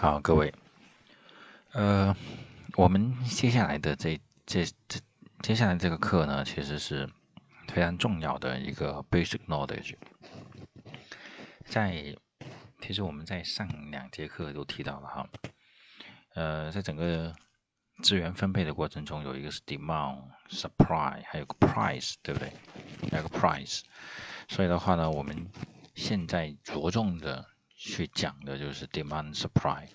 好，各位，呃，我们接下来的这这这接下来这个课呢，其实是非常重要的一个 basic knowledge。在其实我们在上两节课都提到了哈，呃，在整个资源分配的过程中，有一个是 demand、supply，还有个 price，对不对？还有个 price。所以的话呢，我们现在着重的。去讲的就是 demand supply，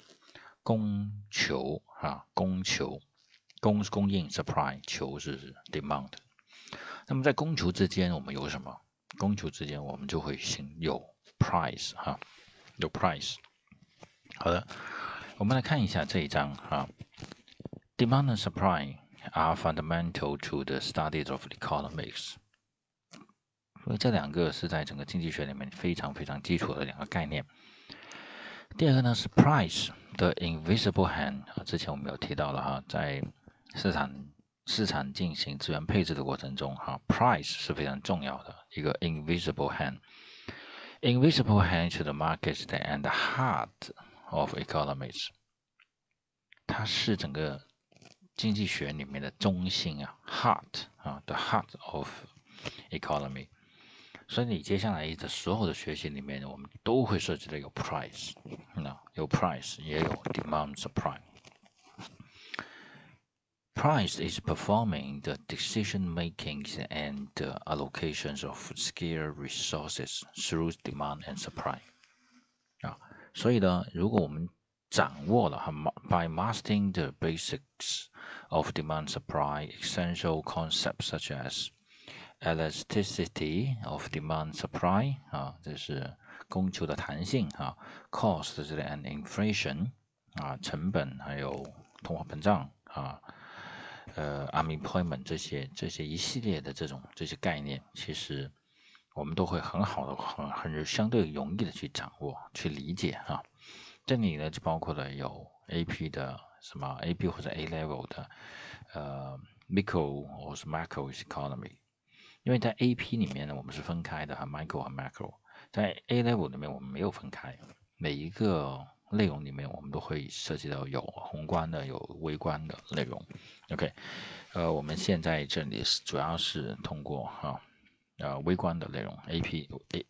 供求啊，供求，供供应 supply，求是 demand。那么在供求之间，我们有什么？供求之间，我们就会行有 price 哈，有 price。好的，我们来看一下这一章哈，demand and supply are fundamental to the studies of economics。所以这两个是在整个经济学里面非常非常基础的两个概念。第二个呢是 price 的 invisible hand 啊，之前我们有提到了哈，在市场市场进行资源配置的过程中哈，price 是非常重要的一个 invisible hand。invisible hand to the market and the heart of economics，它是整个经济学里面的中心啊，heart 啊，the heart of economy。所以你接下来的所有的学习里面，我们都会涉及到有 price，那有 price 也有 demand supply。Price is performing the decision making and the allocations of scarce resources through demand and supply。啊，所以呢，如果我们掌握了哈，by mastering the basics of demand supply essential concepts such as elasticity of demand supply 啊，这是供求的弹性啊，cost 这里 and inflation 啊，成本还有通货膨胀啊，呃，unemployment 这些这些一系列的这种这些概念，其实我们都会很好的很很相对容易的去掌握去理解啊。这里呢就包括了有 AP 的什么 AP 或者 A level 的呃 micro 或是 macro economy。因为在 A P 里面呢，我们是分开的哈，micro 和 macro。在 A level 里面，我们没有分开，每一个内容里面，我们都会涉及到有宏观的，有微观的内容。OK，呃，我们现在这里是主要是通过哈，呃，微观的内容 A P A。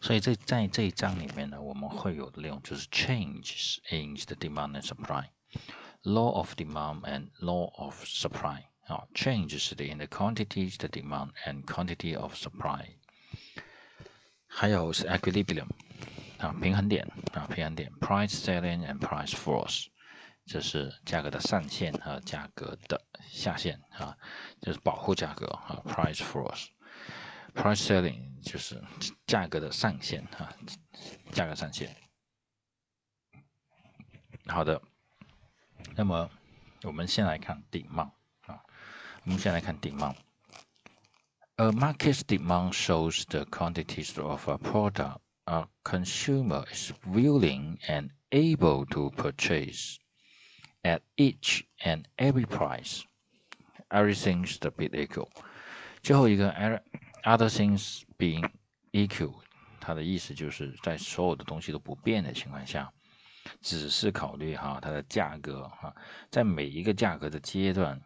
所以这在这一章里面呢，我们会有的内容就是 changes in the demand and supply，law of demand and law of supply。啊，change 是的 in the quantity 的 demand and quantity of supply，还有是 equilibrium 啊，平衡点啊，平衡点 price ceiling and price floors，这是价格的上限和价格的下限啊，就是保护价格啊，price floors，price ceiling 就是价格的上限啊，价格上限。好的，那么我们先来看 demand。我们先来看 demand。A market's demand shows the quantities of a product a consumer is willing and able to purchase at each and every price. Everything's the bit equal. 最后一个 other things being equal，它的意思就是在所有的东西都不变的情况下，只是考虑哈它的价格哈，在每一个价格的阶段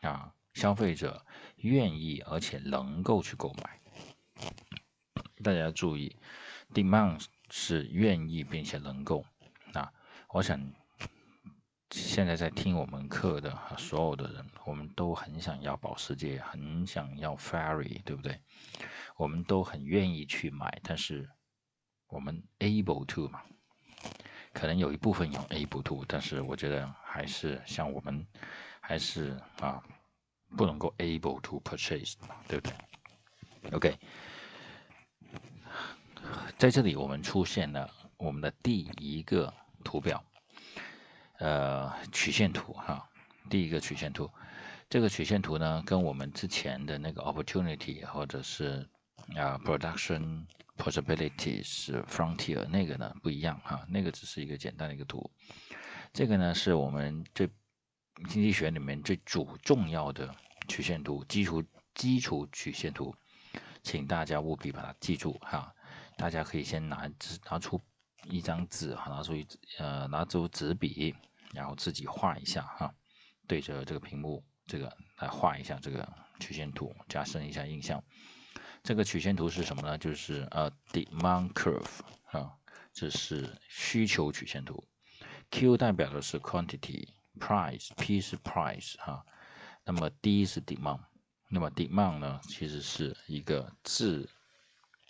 啊。 消费者愿意而且能够去购买，大家注意，demand 是愿意并且能够。啊，我想现在在听我们课的所有的人，我们都很想要保时捷，很想要 Ferrari，对不对？我们都很愿意去买，但是我们 able to 嘛？可能有一部分有 able to，但是我觉得还是像我们还是啊。不能够 able to purchase，对不对？OK，在这里我们出现了我们的第一个图表，呃，曲线图哈，第一个曲线图。这个曲线图呢，跟我们之前的那个 opportunity 或者是啊 production possibilities frontier 那个呢不一样哈，那个只是一个简单的一个图。这个呢是我们这。经济学里面最主重要的曲线图，基础基础曲线图，请大家务必把它记住哈。大家可以先拿拿出一张纸哈，拿出一呃拿出纸笔，然后自己画一下哈，对着这个屏幕这个来画一下这个曲线图，加深一下印象。这个曲线图是什么呢？就是呃 demand curve 啊，这是需求曲线图。Q 代表的是 quantity Price P 是 price 啊，那么 D 是 demand，那么 demand 呢，其实是一个自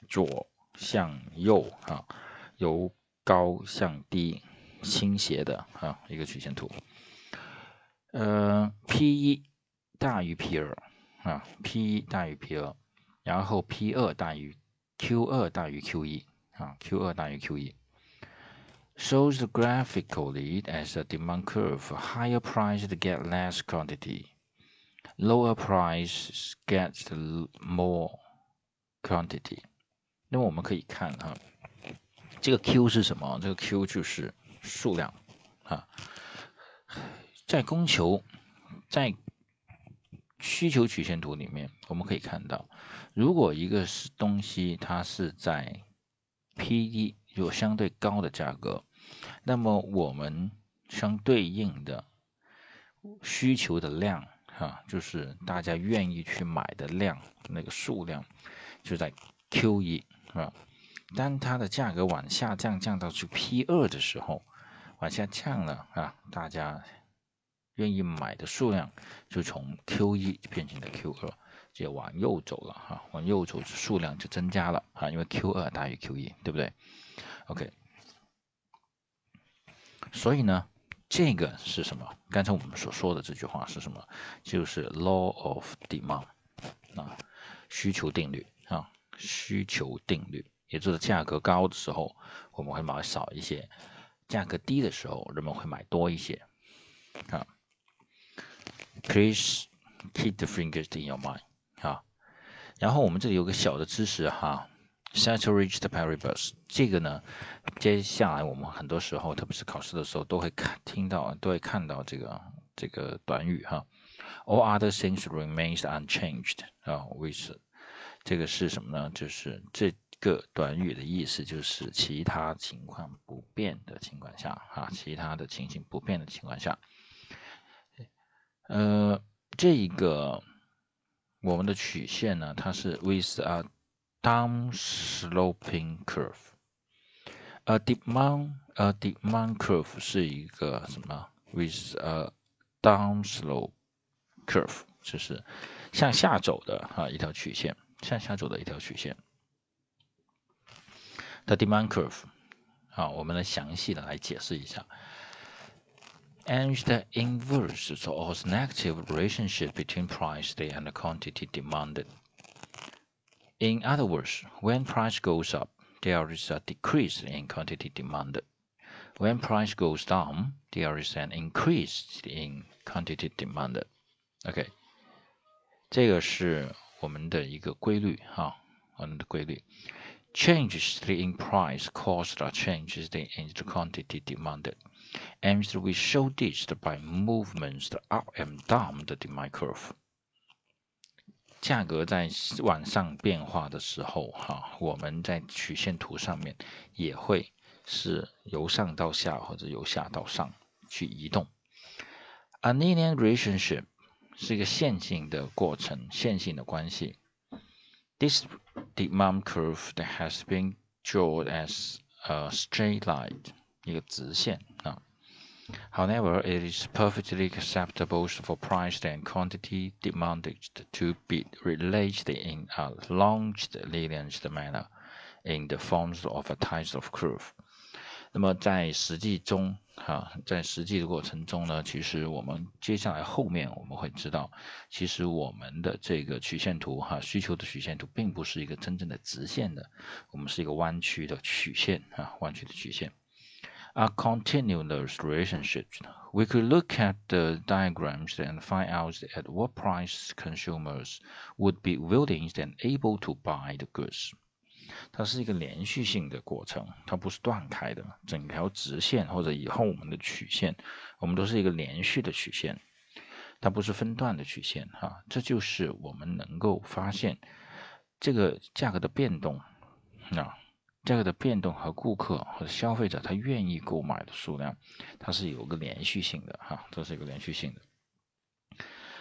左向右哈，由高向低倾斜的啊一个曲线图。呃，P 一大于 P 二啊，P 一大于 P 二，然后 P 二大于 Q 二大于 Q 一啊，Q 二大于 Q 一。Shows graphically as a demand curve. Higher prices get less quantity, lower prices gets more quantity. 那么我们可以看哈，这个 Q 是什么？这个 Q 就是数量啊。在供求在需求曲线图里面，我们可以看到，如果一个是东西它是在 P 一有相对高的价格，那么我们相对应的需求的量哈，就是大家愿意去买的量那个数量就在 Q 一啊。当它的价格往下降，降到去 P 二的时候，往下降了啊，大家愿意买的数量就从 Q 一变成了 Q 二，就往右走了哈，往右走数量就增加了啊，因为 Q 二大于 Q 一，对不对？OK。所以呢，这个是什么？刚才我们所说的这句话是什么？就是 law of demand 啊，需求定律啊，需求定律，也就是价格高的时候我们会买少一些，价格低的时候人们会买多一些啊。Please keep the fingers in your mind 啊。然后我们这里有个小的知识哈。Saturated paribus，这个呢，接下来我们很多时候，特别是考试的时候，都会看听到，都会看到这个这个短语哈。All other things remains unchanged 啊，，which，这个是什么呢？就是这个短语的意思就是其他情况不变的情况下啊，其他的情形不变的情况下，呃，这一个我们的曲线呢，它是 with a。down sloping curve。a demand a demand curve 是一个什么？with a down slope curve 就是向下走的哈一条曲线，向下走的一条曲线。The demand curve 啊，我们来详细的来解释一下。And the inverse or negative relationship between price and quantity demanded in other words, when price goes up, there is a decrease in quantity demanded. When price goes down, there is an increase in quantity demanded. OK，这个是我们的一个规律哈，我们的规律。Changes in price caused a changes in the quantity demanded, and we show this by movements up and down the demand curve. 价格在往上变化的时候，哈，我们在曲线图上面也会是由上到下或者由下到上去移动。A linear relationship 是一个线性的过程，线性的关系。This demand curve that has been drawn as a straight line，一个直线啊。 However, it is perfectly acceptable for price and quantity demanded to be related in a long linear manner in the forms of a type of curve。那么在实际中，哈，在实际的过程中呢，其实我们接下来后面我们会知道，其实我们的这个曲线图，哈，需求的曲线图并不是一个真正的直线的，我们是一个弯曲的曲线，啊，弯曲的曲线。Are continuous relationships. We could look at the diagrams and find out at what price consumers would be willing and able to buy the goods. 它是一个连续性的过程，它不是断开的。整条直线或者以后我们的曲线，我们都是一个连续的曲线，它不是分段的曲线哈。这就是我们能够发现这个价格的变动啊。价格的变动和顾客或者消费者他愿意购买的数量，它是有个连续性的哈，这是一个连续性的。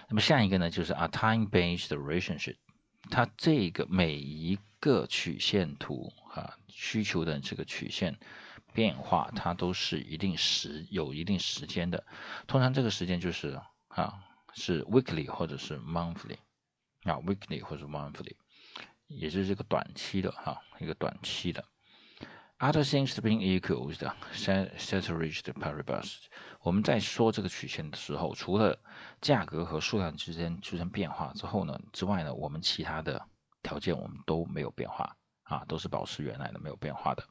那么下一个呢，就是 a time-based relationship，它这个每一个曲线图哈，需求的这个曲线变化，它都是一定时有一定时间的，通常这个时间就是啊是 weekly 或者是 monthly 啊 weekly 或者 monthly，也就是这个短期的哈，一个短期的。Other things being equal, the ceteris paribus。我们在说这个曲线的时候，除了价格和数量之间出现变化之后呢之外呢，我们其他的条件我们都没有变化啊，都是保持原来的没有变化的。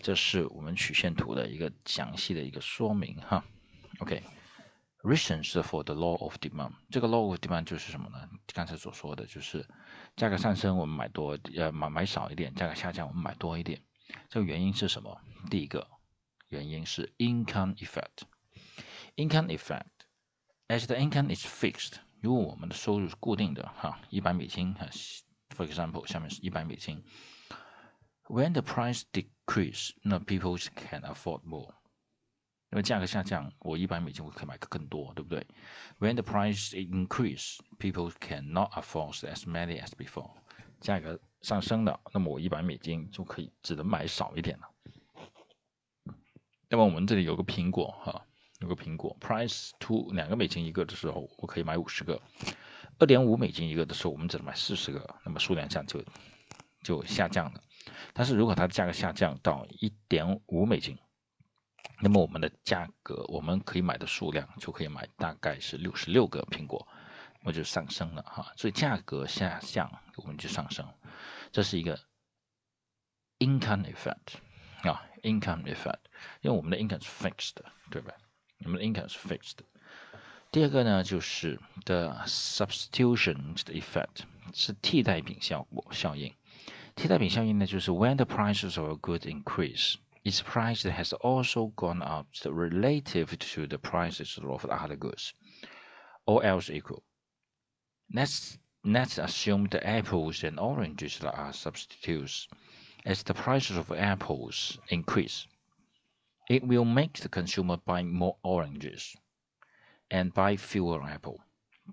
这是我们曲线图的一个详细的一个说明哈。OK，reasons for the law of demand。这个 law of demand 就是什么呢？刚才所说的就是价格上升我们买多呃买买少一点，价格下降我们买多一点。这个原因是什么？第一个原因是 income effect。income effect as the income is fixed，如果我们的收入是固定的，哈，一百美金哈，for example，下面是一百美金。When the price decrease，那 people can afford more。因为价格下降，我一百美金我可以买更多，对不对？When the price increase，people cannot afford as many as before。价格 上升的，那么我一百美金就可以只能买少一点了。那么我们这里有个苹果哈，有个苹果，price two 两个美金一个的时候，我可以买五十个；二点五美金一个的时候，我们只能买四十个，那么数量上就就下降了。但是如果它的价格下降到一点五美金，那么我们的价格我们可以买的数量就可以买大概是六十六个苹果，那就上升了哈。所以价格下降，我们就上升。这是一个 income effect 啊，income effect，因为我们的 income 是 fixed 的，对吧？我们的 income 是 fixed。第二个呢，就是 the substitution effect，是替代品效果效应。替代品效应呢，就是 when the prices of a good increase, its price has also gone up relative to the prices of other goods, all else equal. Let's Let's assume the apples and oranges are substitutes. As the prices of apples increase, it will make the consumer buy more oranges and buy fewer apples.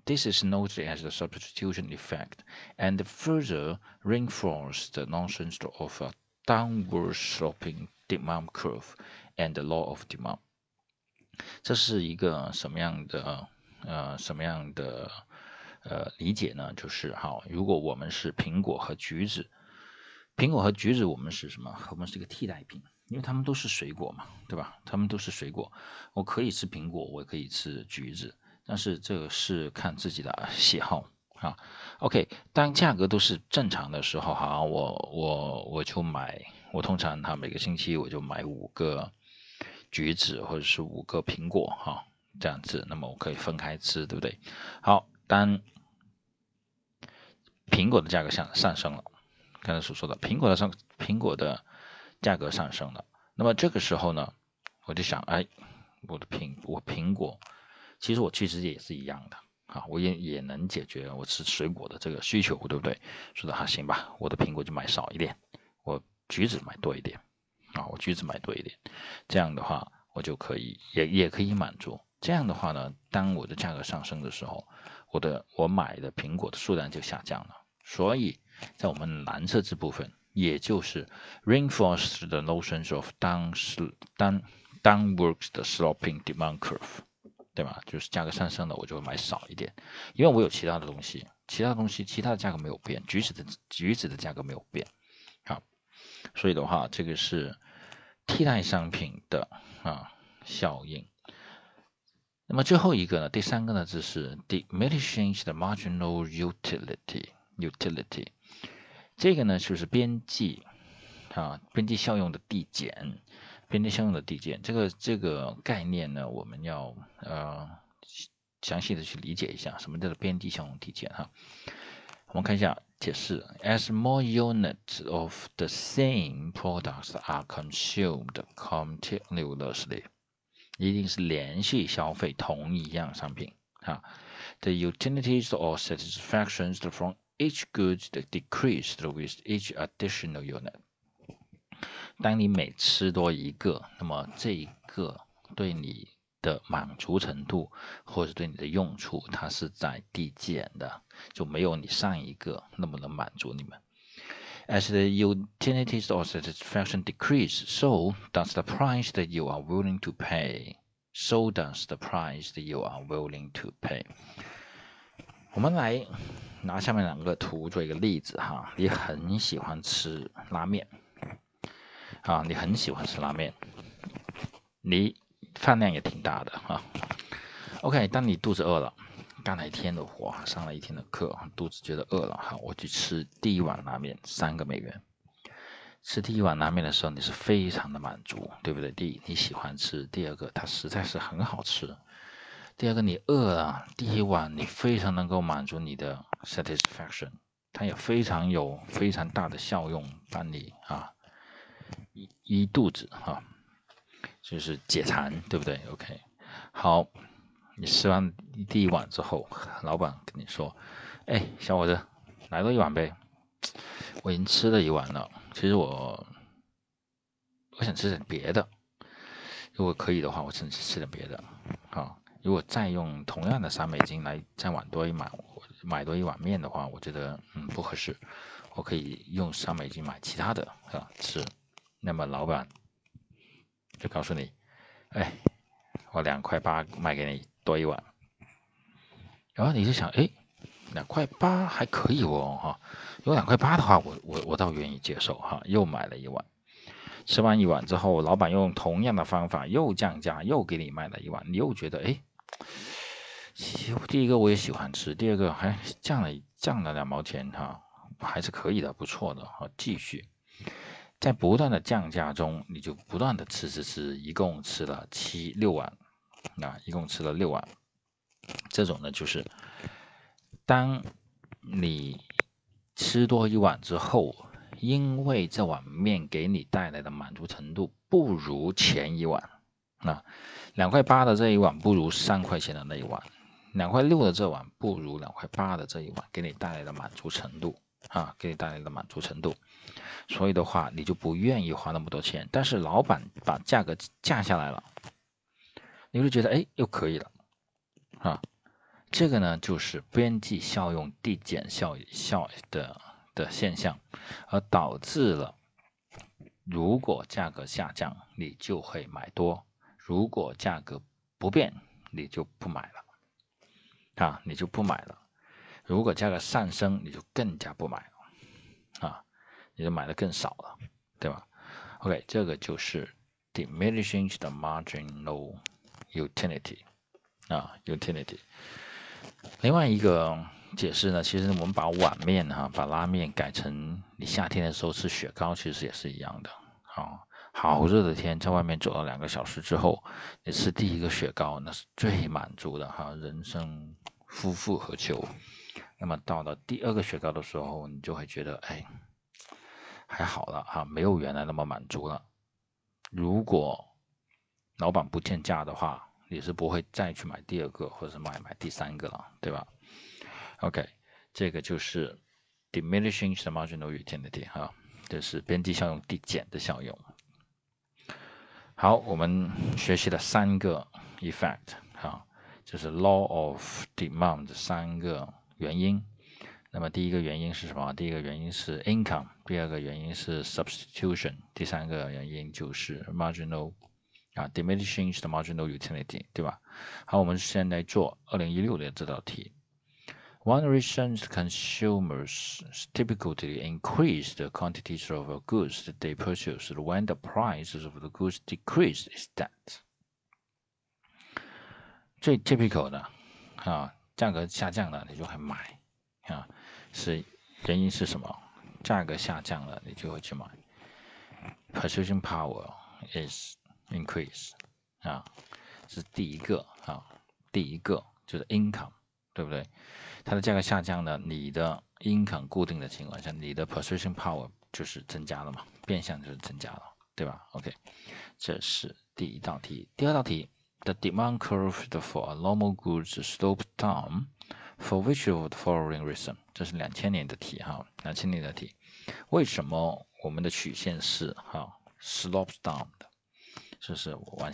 This is noted as the substitution effect and further reinforces the notion of a downward sloping demand curve and the law of demand. 这是一个什么样的呃什么样的 呃，理解呢，就是哈，如果我们是苹果和橘子，苹果和橘子我们是什么？我们是一个替代品，因为它们都是水果嘛，对吧？它们都是水果，我可以吃苹果，我也可以吃橘子，但是这个是看自己的喜好啊。OK，当价格都是正常的时候，哈，我我我就买，我通常哈每个星期我就买五个橘子或者是五个苹果哈，这样子，那么我可以分开吃，对不对？好。当苹果的价格上上升了，刚才所说的苹果的上苹果的价格上升了，那么这个时候呢，我就想，哎，我的苹我苹果，其实我其实也是一样的啊，我也也能解决我吃水果的这个需求，对不对？说的还行吧，我的苹果就买少一点，我橘子买多一点啊，我橘子买多一点，这样的话我就可以也也可以满足。这样的话呢，当我的价格上升的时候。我的我买的苹果的数量就下降了，所以在我们蓝色这部分，也就是 reinforced the notions of down down downwards 的 sloping demand curve，对吧？就是价格上升了，我就会买少一点，因为我有其他的东西，其他东西其他的价格没有变，橘子的橘子的价格没有变，好，所以的话，这个是替代商品的啊效应。那么最后一个呢？第三个呢，就是 diminishing the marginal utility utility。这个呢，就是边际啊，边际效用的递减，边际效用的递减。这个这个概念呢，我们要呃详细的去理解一下，什么叫做边际效用递减哈？我们看一下解释：As more units of the same products are consumed continuously。一定是连续消费同一样商品啊。The utilities or satisfactions from each good decreased with each additional unit。当你每吃多一个，那么这一个对你的满足程度，或者对你的用处，它是在递减的，就没有你上一个那么能满足你们。As the utilities or satisfaction decrease, so does the price that you are willing to pay. So does the price that you are willing to pay. 我们来拿下面两个图做一个例子哈。你很喜欢吃拉面，啊，你很喜欢吃拉面，你饭量也挺大的哈。OK，当你肚子饿了，干了一天的活，上了一天的课，肚子觉得饿了哈，我去吃第一碗拉面，三个美元。吃第一碗拉面的时候，你是非常的满足，对不对？第一，你喜欢吃；第二个，它实在是很好吃。第二个，你饿了，第一碗你非常能够满足你的 satisfaction，它也非常有非常大的效用，帮你啊一一肚子哈，就是解馋，对不对？OK，好，你吃完第一碗之后，老板跟你说：“哎，小伙子，来多一碗呗。”我已经吃了一碗了，其实我我想吃点别的，如果可以的话，我想吃点别的，好。如果再用同样的三美金来再碗多一碗，买多一碗面的话，我觉得嗯不合适。我可以用三美金买其他的啊吃。那么老板就告诉你，哎，我两块八卖给你多一碗。然后你就想，哎，两块八还可以哦哈。有两块八的话，我我我倒愿意接受哈。又买了一碗。吃完一碗之后，老板用同样的方法又降价，又给你卖了一碗，你又觉得哎。第一个我也喜欢吃，第二个还降了降了两毛钱哈，还是可以的，不错的哈。继续在不断的降价中，你就不断的吃吃吃，一共吃了七六碗，啊，一共吃了六碗。这种呢，就是当你吃多一碗之后，因为这碗面给你带来的满足程度不如前一碗，啊，两块八的这一碗不如三块钱的那一碗。两块六的这碗不如两块八的这一碗给你带来的满足程度啊，给你带来的满足程度，所以的话你就不愿意花那么多钱。但是老板把价格降下来了，你会觉得哎又可以了啊。这个呢就是边际效用递减效效的的现象，而导致了如果价格下降你就会买多，如果价格不变你就不买了。啊，你就不买了。如果价格上升，你就更加不买了。啊，你就买的更少了，对吧？OK，这个就是 diminishing the marginal utility 啊，utility。另外一个解释呢，其实我们把碗面哈，把拉面改成你夏天的时候吃雪糕，其实也是一样的。啊，好热的天，在外面走了两个小时之后，你吃第一个雪糕，那是最满足的哈，人生。夫复何求？那么到了第二个雪糕的时候，你就会觉得，哎，还好了哈，没有原来那么满足了。如果老板不降价的话，你是不会再去买第二个或者是买买第三个了，对吧？OK，这个就是 diminishing the marginal utility 哈，这是边际效用递减的效用。好，我们学习了三个 effect 哈。就是 law of demand 三个原因。那么第一个原因是什么？第一个原因是 income，第二个原因是 substitution，第三个原因就是 marginal 啊 diminishing the marginal utility，对吧？好，我们先来做二零一六的这道题。One reason consumers typically increase the quantities of goods that they purchase when the prices of the goods decrease is that 最 typical 的啊，价格下降了，你就会买啊，是原因是什么？价格下降了，你就会去买。Purchasing power is increase 啊，是第一个啊，第一个就是 income，对不对？它的价格下降了，你的 income 固定的情况下，你的 purchasing power 就是增加了嘛，变相就是增加了，对吧？OK，这是第一道题。第二道题。The demand curve for a normal goods sloped down. For which of the following reason？这是两千年的题哈，两千年的题。为什么我们的曲线是哈 slopes down 的，是不是我玩